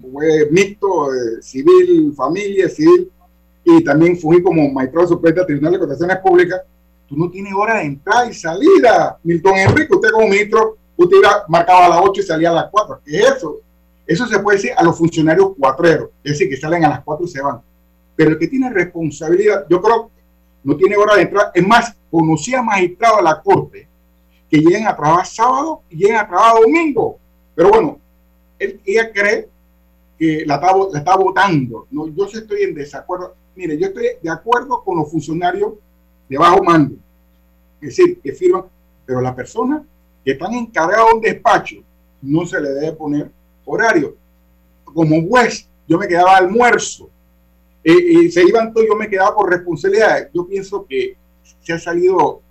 juez mixto, eh, civil, familia, civil. Y también fui como magistrado suplente del Tribunal de Contrataciones Públicas. Tú no tienes hora de entrada y salida. Milton Enrique, usted como ministro, usted iba, marcaba a las 8 y salía a las 4. ¿Qué es eso? Eso se puede decir a los funcionarios cuatreros, es decir, que salen a las cuatro y se van. Pero el que tiene responsabilidad, yo creo, no tiene hora de entrar. Es más, conocí a magistrados de la corte que lleguen a trabajar sábado y lleguen a trabajar domingo. Pero bueno, ella cree que la está, la está votando. No, yo estoy en desacuerdo. Mire, yo estoy de acuerdo con los funcionarios de bajo mando, es decir, que firman, pero la persona que están encargadas de un despacho no se le debe poner horario. Como juez, yo me quedaba almuerzo. y se iban todos, yo me quedaba por responsabilidad. Yo pienso que se ha salido.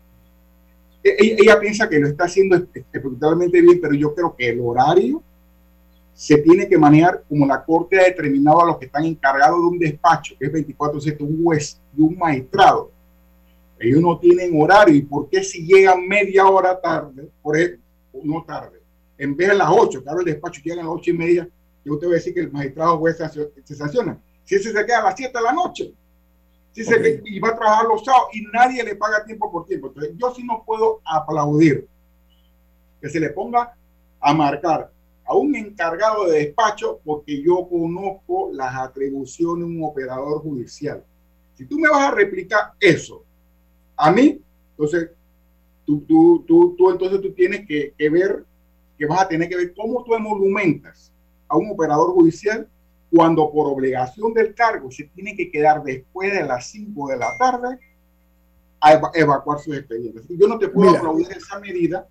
E, e, ella, piensa que lo está haciendo espectacularmente bien, pero yo creo que el horario se tiene que manejar como la corte ha determinado a los que están encargados de un despacho, que es 24-7, un juez y un magistrado. Ellos no tienen horario. ¿Y por qué si llegan media hora tarde? Por ejemplo, no tarde en vez de las 8, claro, el despacho llega a las 8 y media, yo te voy a decir que el magistrado juez se sanciona. Si ese se queda a las 7 de la noche, si se, y va a trabajar los sábados y nadie le paga tiempo por tiempo. Entonces, yo sí no puedo aplaudir que se le ponga a marcar a un encargado de despacho porque yo conozco las atribuciones de un operador judicial. Si tú me vas a replicar eso a mí, entonces tú, tú, tú, tú entonces tú tienes que, que ver que vas a tener que ver cómo tú emolumentas a un operador judicial cuando por obligación del cargo se tiene que quedar después de las 5 de la tarde a evacuar sus expedientes. Yo no te puedo aplaudir esa medida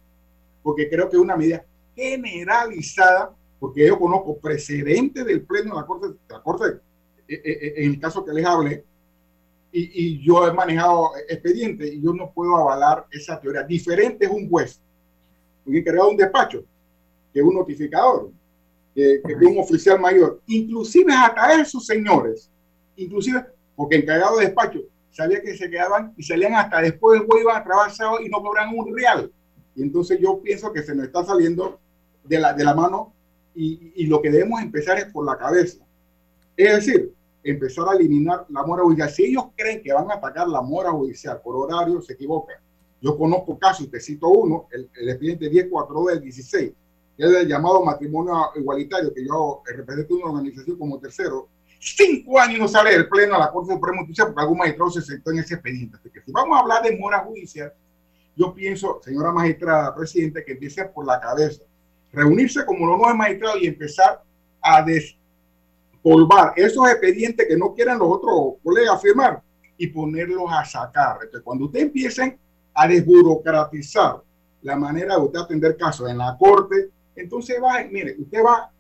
porque creo que es una medida generalizada, porque yo conozco precedentes del Pleno de la Corte, la corte eh, eh, eh, en el caso que les hablé, y, y yo he manejado expedientes y yo no puedo avalar esa teoría. Diferente es un juez, un encargado de un despacho, que un notificador, que, que un oficial mayor, inclusive hasta esos señores, inclusive porque encargado de despacho sabía que se quedaban y salían hasta después del juego, iban a trabajar y no cobran un real. Y entonces yo pienso que se nos está saliendo de la, de la mano y, y, lo que debemos empezar es por la cabeza. Es decir, empezar a eliminar la mora judicial. Si ellos creen que van a atacar la mora judicial por horario, se equivocan. Yo conozco casos, te cito uno, el, el expediente 1042 del 16, es el llamado matrimonio igualitario, que yo represento una organización como tercero, cinco años no sale del pleno a la Corte Suprema de Justicia porque algún magistrado se sentó en ese expediente. Así que si vamos a hablar de mora judicial, yo pienso, señora magistrada, presidente, que empiece por la cabeza. reunirse como los nuevos magistrados y empezar a despolvar esos expedientes que no quieran los otros colegas firmar y ponerlos a sacar. Entonces, cuando usted empiecen a desburocratizar la manera de usted atender casos en la corte, entonces va, mire, usted va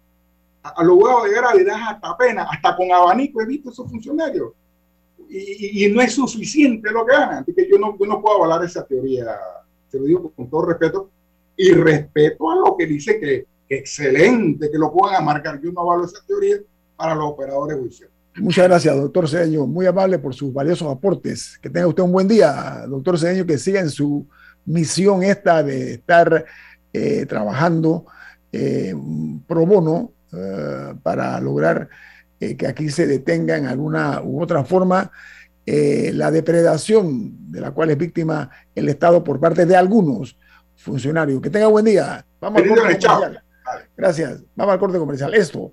a, los huevos de gravedad hasta pena, hasta con abanico he visto esos funcionarios. Y, y, no es suficiente lo que ganan. Así que yo no, yo no puedo avalar esa teoría, se lo digo con todo respeto, y respeto a lo que dice que excelente que lo puedan marcar. Yo no avalo esa teoría para los operadores judiciales. Muchas gracias, doctor Cedeño. Muy amable por sus valiosos aportes. Que tenga usted un buen día, doctor Cedeño, que siga en su misión esta de estar eh, trabajando eh, pro bono eh, para lograr que aquí se detenga en alguna u otra forma la depredación de la cual es víctima el Estado por parte de algunos funcionarios. Que tenga buen día. Vamos al corte comercial. Gracias. Vamos al corte comercial. Esto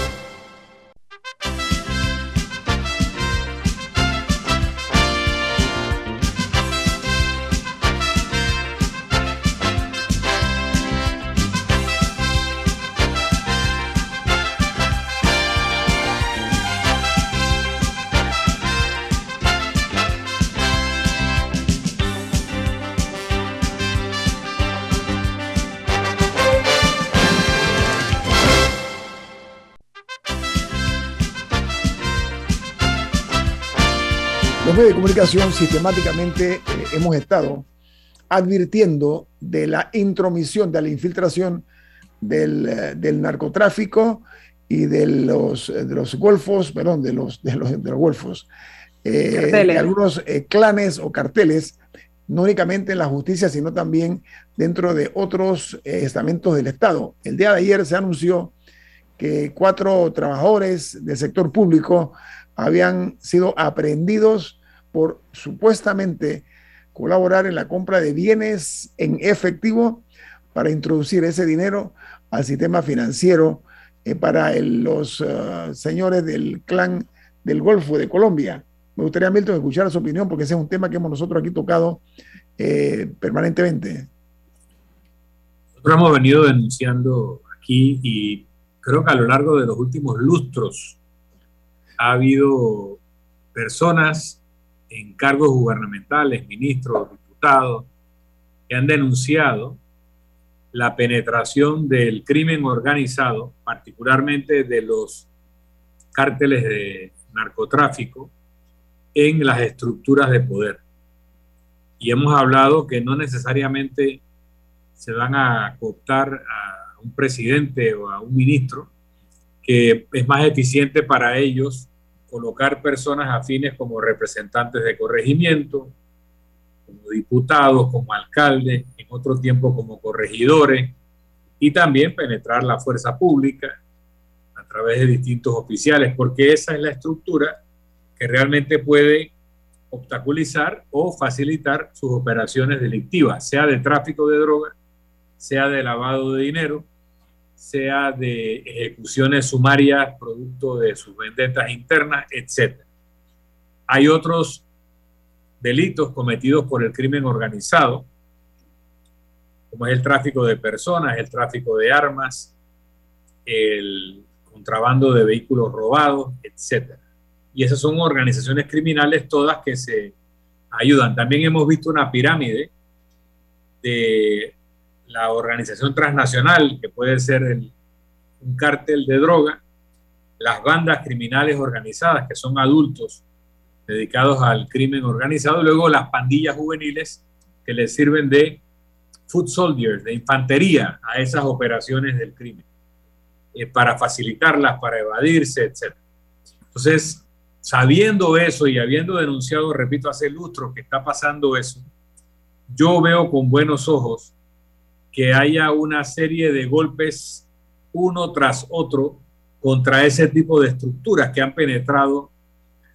Comunicación sistemáticamente eh, hemos estado advirtiendo de la intromisión, de la infiltración del, eh, narcotráfico y de los, de los golfos, perdón, de los, de los, de los golfos, eh, de algunos clanes o carteles, no únicamente en la justicia, sino también dentro de otros estamentos del Estado. El día de ayer se anunció que cuatro trabajadores del sector público habían sido aprehendidos por supuestamente colaborar en la compra de bienes en efectivo para introducir ese dinero al sistema financiero eh, para los uh, señores del clan del Golfo de Colombia. Me gustaría, Milton, escuchar su opinión porque ese es un tema que hemos nosotros aquí tocado eh, permanentemente. Nosotros hemos venido denunciando aquí y creo que a lo largo de los últimos lustros ha habido personas en cargos gubernamentales, ministros, diputados, que han denunciado la penetración del crimen organizado, particularmente de los cárteles de narcotráfico, en las estructuras de poder. Y hemos hablado que no necesariamente se van a cooptar a un presidente o a un ministro, que es más eficiente para ellos colocar personas afines como representantes de corregimiento, como diputados, como alcaldes, en otro tiempo como corregidores, y también penetrar la fuerza pública a través de distintos oficiales, porque esa es la estructura que realmente puede obstaculizar o facilitar sus operaciones delictivas, sea de tráfico de drogas, sea de lavado de dinero, sea de ejecuciones sumarias producto de sus vendetas internas, etc. Hay otros delitos cometidos por el crimen organizado, como es el tráfico de personas, el tráfico de armas, el contrabando de vehículos robados, etc. Y esas son organizaciones criminales todas que se ayudan. También hemos visto una pirámide de la organización transnacional, que puede ser un cártel de droga, las bandas criminales organizadas, que son adultos dedicados al crimen organizado, luego las pandillas juveniles que les sirven de foot soldiers, de infantería a esas operaciones del crimen, eh, para facilitarlas, para evadirse, etc. Entonces, sabiendo eso y habiendo denunciado, repito, hace lustro que está pasando eso, yo veo con buenos ojos que haya una serie de golpes uno tras otro contra ese tipo de estructuras que han penetrado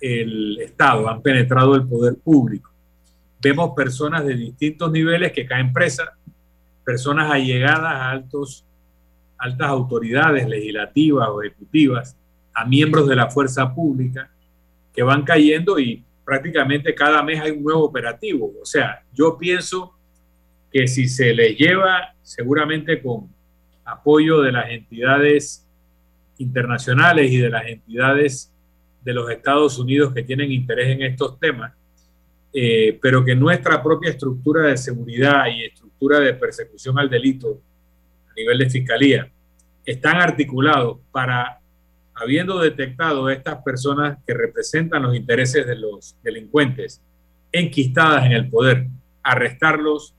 el Estado, han penetrado el poder público. Vemos personas de distintos niveles que caen presas, personas allegadas a altos, altas autoridades legislativas o ejecutivas, a miembros de la fuerza pública, que van cayendo y prácticamente cada mes hay un nuevo operativo. O sea, yo pienso que si se les lleva, seguramente con apoyo de las entidades internacionales y de las entidades de los Estados Unidos que tienen interés en estos temas, eh, pero que nuestra propia estructura de seguridad y estructura de persecución al delito a nivel de fiscalía están articulados para, habiendo detectado a estas personas que representan los intereses de los delincuentes enquistadas en el poder, arrestarlos,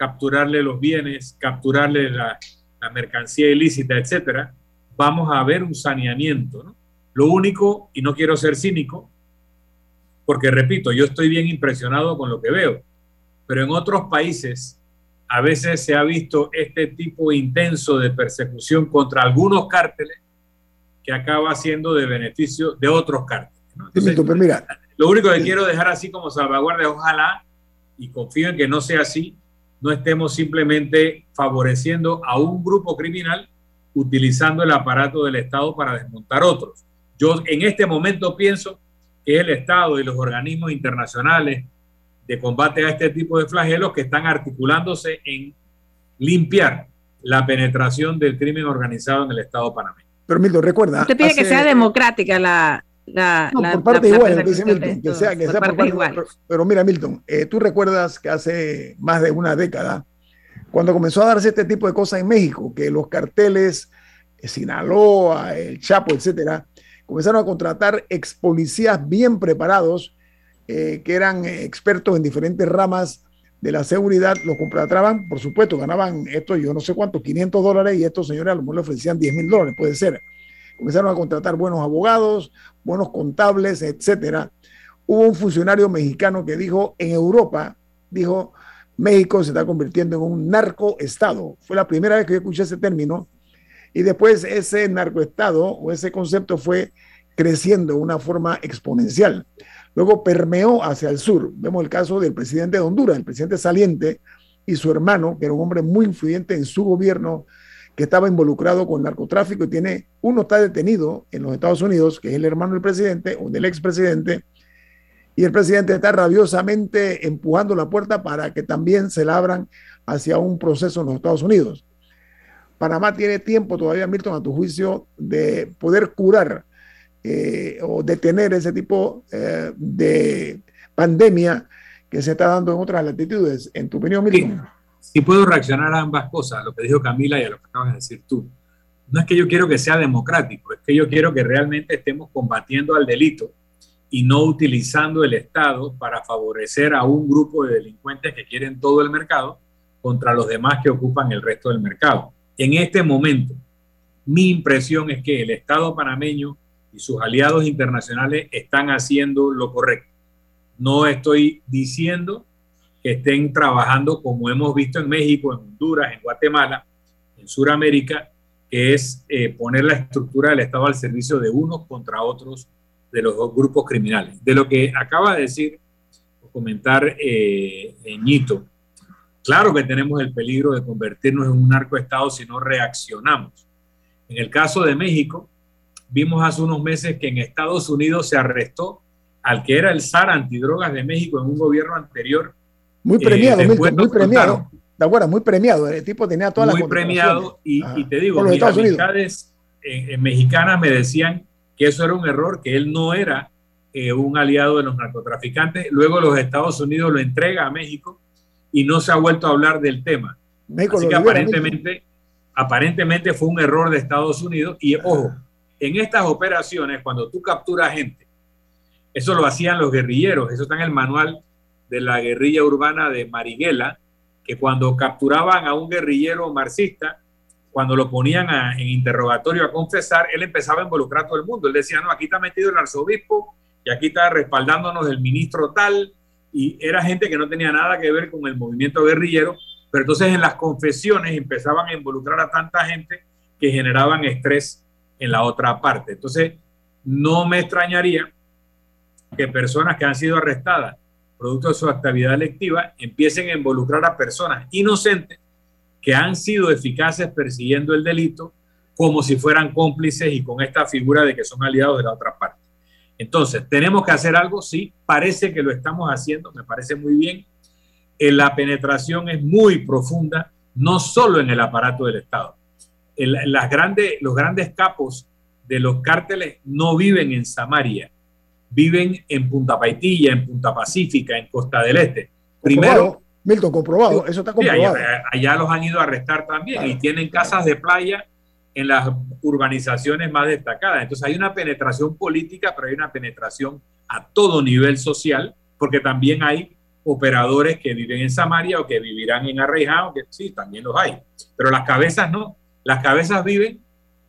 capturarle los bienes, capturarle la, la mercancía ilícita, etcétera, vamos a ver un saneamiento. ¿no? Lo único, y no quiero ser cínico, porque repito, yo estoy bien impresionado con lo que veo, pero en otros países a veces se ha visto este tipo intenso de persecución contra algunos cárteles que acaba siendo de beneficio de otros cárteles. lo único que quiero dejar así como salvaguardia, ojalá, y confío en que no sea así, no estemos simplemente favoreciendo a un grupo criminal utilizando el aparato del Estado para desmontar otros. Yo en este momento pienso que el Estado y los organismos internacionales de combate a este tipo de flagelos que están articulándose en limpiar la penetración del crimen organizado en el Estado panameño. Pero Milton, recuerda. Usted pide que sea democrática la, la, no, por parte igual, dice Milton, que sea, que sea por parte igual. Pero, mira, Milton, eh, tú recuerdas que hace más de una década, cuando comenzó a darse este tipo de cosas en México, que los carteles, eh, Sinaloa, el Chapo, etcétera, comenzaron a contratar ex policías bien preparados, eh, que eran expertos en diferentes ramas de la seguridad, los contrataban, por supuesto, ganaban esto, yo no sé cuánto, 500 dólares, y estos señores a lo mejor le ofrecían 10 mil dólares, puede ser comenzaron a contratar buenos abogados, buenos contables, etcétera. Hubo un funcionario mexicano que dijo en Europa, dijo, México se está convirtiendo en un narcoestado. Fue la primera vez que yo escuché ese término. Y después ese narcoestado o ese concepto fue creciendo de una forma exponencial. Luego permeó hacia el sur. Vemos el caso del presidente de Honduras, el presidente saliente, y su hermano, que era un hombre muy influyente en su gobierno, que estaba involucrado con narcotráfico y tiene, uno está detenido en los Estados Unidos, que es el hermano del presidente o del expresidente, y el presidente está rabiosamente empujando la puerta para que también se la abran hacia un proceso en los Estados Unidos. Panamá tiene tiempo todavía, Milton, a tu juicio, de poder curar eh, o detener ese tipo eh, de pandemia que se está dando en otras latitudes. En tu opinión, Milton si puedo reaccionar a ambas cosas, a lo que dijo Camila y a lo que acabas de decir tú. No es que yo quiero que sea democrático, es que yo quiero que realmente estemos combatiendo al delito y no utilizando el Estado para favorecer a un grupo de delincuentes que quieren todo el mercado contra los demás que ocupan el resto del mercado. En este momento, mi impresión es que el Estado panameño y sus aliados internacionales están haciendo lo correcto. No estoy diciendo que estén trabajando como hemos visto en México, en Honduras, en Guatemala, en Sudamérica, que es eh, poner la estructura del Estado al servicio de unos contra otros de los dos grupos criminales. De lo que acaba de decir o comentar eh, Ñito, claro que tenemos el peligro de convertirnos en un narcoestado si no reaccionamos. En el caso de México, vimos hace unos meses que en Estados Unidos se arrestó al que era el zar antidrogas de México en un gobierno anterior muy eh, premiado, muy premiado. ¿De acuerdo? Muy premiado. El tipo tenía todas las Muy premiado. Y, te digo, mis amistades eh, mexicanas me decían que eso era un error, que él no era eh, un aliado de los narcotraficantes. Luego los Estados Unidos lo entrega a México y no se ha vuelto a hablar del tema. Así que aparentemente, aparentemente fue un error de Estados Unidos. Y ojo, en estas operaciones, cuando tú capturas gente Eso lo hacían los guerrilleros, eso está en el manual de la guerrilla urbana de Marighella, que cuando capturaban a un guerrillero marxista, cuando lo ponían en interrogatorio a confesar, él empezaba a involucrar a todo el mundo. Él decía, no, aquí está metido el arzobispo y aquí está respaldándonos el ministro tal, y era gente que no tenía nada que ver con el movimiento guerrillero, pero entonces en las confesiones empezaban a involucrar a tanta gente que generaban estrés en la otra parte. Entonces, no me extrañaría que personas que han sido arrestadas producto de su actividad electiva empiecen a involucrar a personas inocentes que han sido eficaces persiguiendo el delito como si fueran cómplices y con esta figura de que son aliados de la otra parte. Entonces, ¿tenemos que hacer algo? Sí, parece que lo estamos haciendo, me parece muy bien. Eh, la penetración es muy profunda, no solo en el aparato del Estado. las grandes, los grandes capos de los cárteles no viven en Samaria, viven en Punta Paitilla, en Punta Pacífica, en Costa del Este. Primero, Milton, comprobado, eso está comprobado. allá, los han ido a arrestar también y tienen casas de playa en las urbanizaciones más destacadas. Entonces hay una penetración política, pero hay una penetración a todo nivel social, porque también hay operadores que viven en Samaria o que vivirán en Arreiján, que sí, también los hay. Pero las cabezas no. Las cabezas viven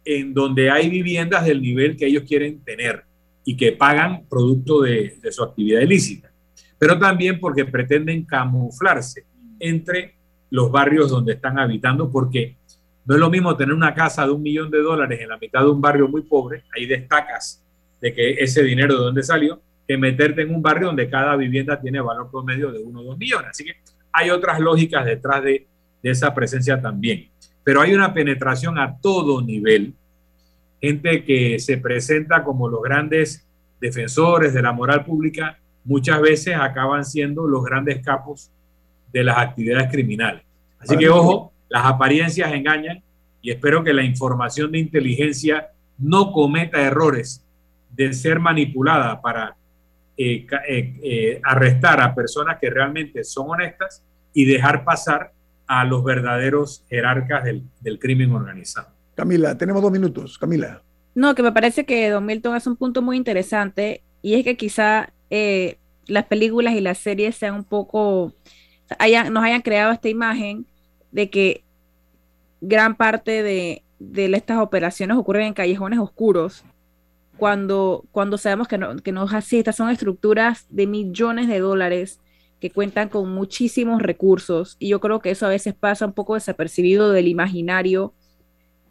en donde hay viviendas del nivel que ellos quieren tener y que pagan producto de, su actividad ilícita. Pero también porque pretenden camuflarse entre los barrios donde están habitando, porque no es lo mismo tener una casa de un millón de dólares en la mitad de un barrio muy pobre, ahí destacas de que ese dinero de dónde salió, que meterte en un barrio donde cada vivienda tiene valor promedio de uno o dos millones. Así que hay otras lógicas detrás de, de esa presencia también. Pero hay una penetración a todo nivel, gente que se presenta como los grandes defensores de la moral pública, muchas veces acaban siendo los grandes capos de las actividades criminales. Así que ojo, las apariencias engañan y espero que la información de inteligencia no cometa errores de ser manipulada para eh, eh, eh, arrestar a personas que realmente son honestas y dejar pasar a los verdaderos jerarcas del, del crimen organizado. Camila, tenemos dos minutos. Camila. No, que me parece que Don Milton hace un punto muy interesante y es que quizá las películas y las series sean un poco, nos hayan creado esta imagen de que gran parte de, estas operaciones ocurren en callejones oscuros, cuando, cuando sabemos que no, que no es así, estas son estructuras de millones de dólares que cuentan con muchísimos recursos y yo creo que eso a veces pasa un poco desapercibido del imaginario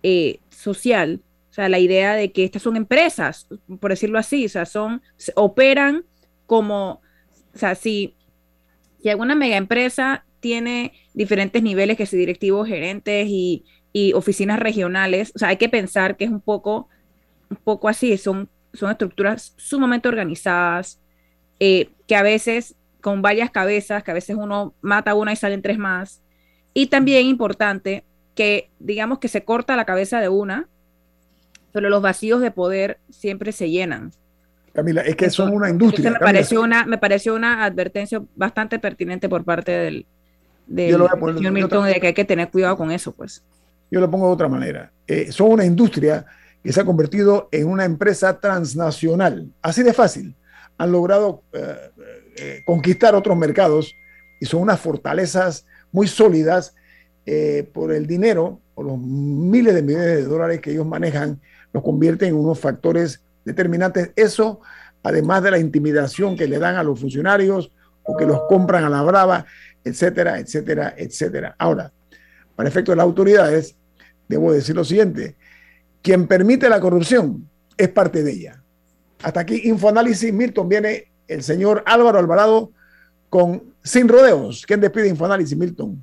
eh, social. O sea, la idea de que estas son empresas, por decirlo así, o sea, son, operan como, o sea, si, alguna mega empresa tiene diferentes niveles, que si directivos, gerentes y, oficinas regionales. O sea, hay que pensar que es un poco, un poco así, son, son estructuras sumamente organizadas, eh, que a veces con varias cabezas, que a veces uno mata una y salen tres más. Y también importante que digamos que se corta la cabeza de una, pero los vacíos de poder siempre se llenan. Camila, es que son una industria. Me pareció una, me pareció una advertencia bastante pertinente por parte del, del señor Milton de que hay que tener cuidado con eso, pues. Yo lo pongo de otra manera. Eh, son una industria que se ha convertido en una empresa transnacional. Así de fácil. Han logrado eh, eh, conquistar otros mercados y son unas fortalezas muy sólidas por el dinero o los miles de millones de dólares que ellos manejan, los convierten en unos factores determinantes. Eso, además de la intimidación que le dan a los funcionarios o que los compran a la brava, etcétera, etcétera, etcétera. Ahora, para efecto de las autoridades, debo decir lo siguiente, quien permite la corrupción es parte de ella. Hasta aquí, Infoanálisis, Milton, viene el señor Álvaro Alvarado con Sin Rodeos. ¿Quién despide Infoanálisis, Milton?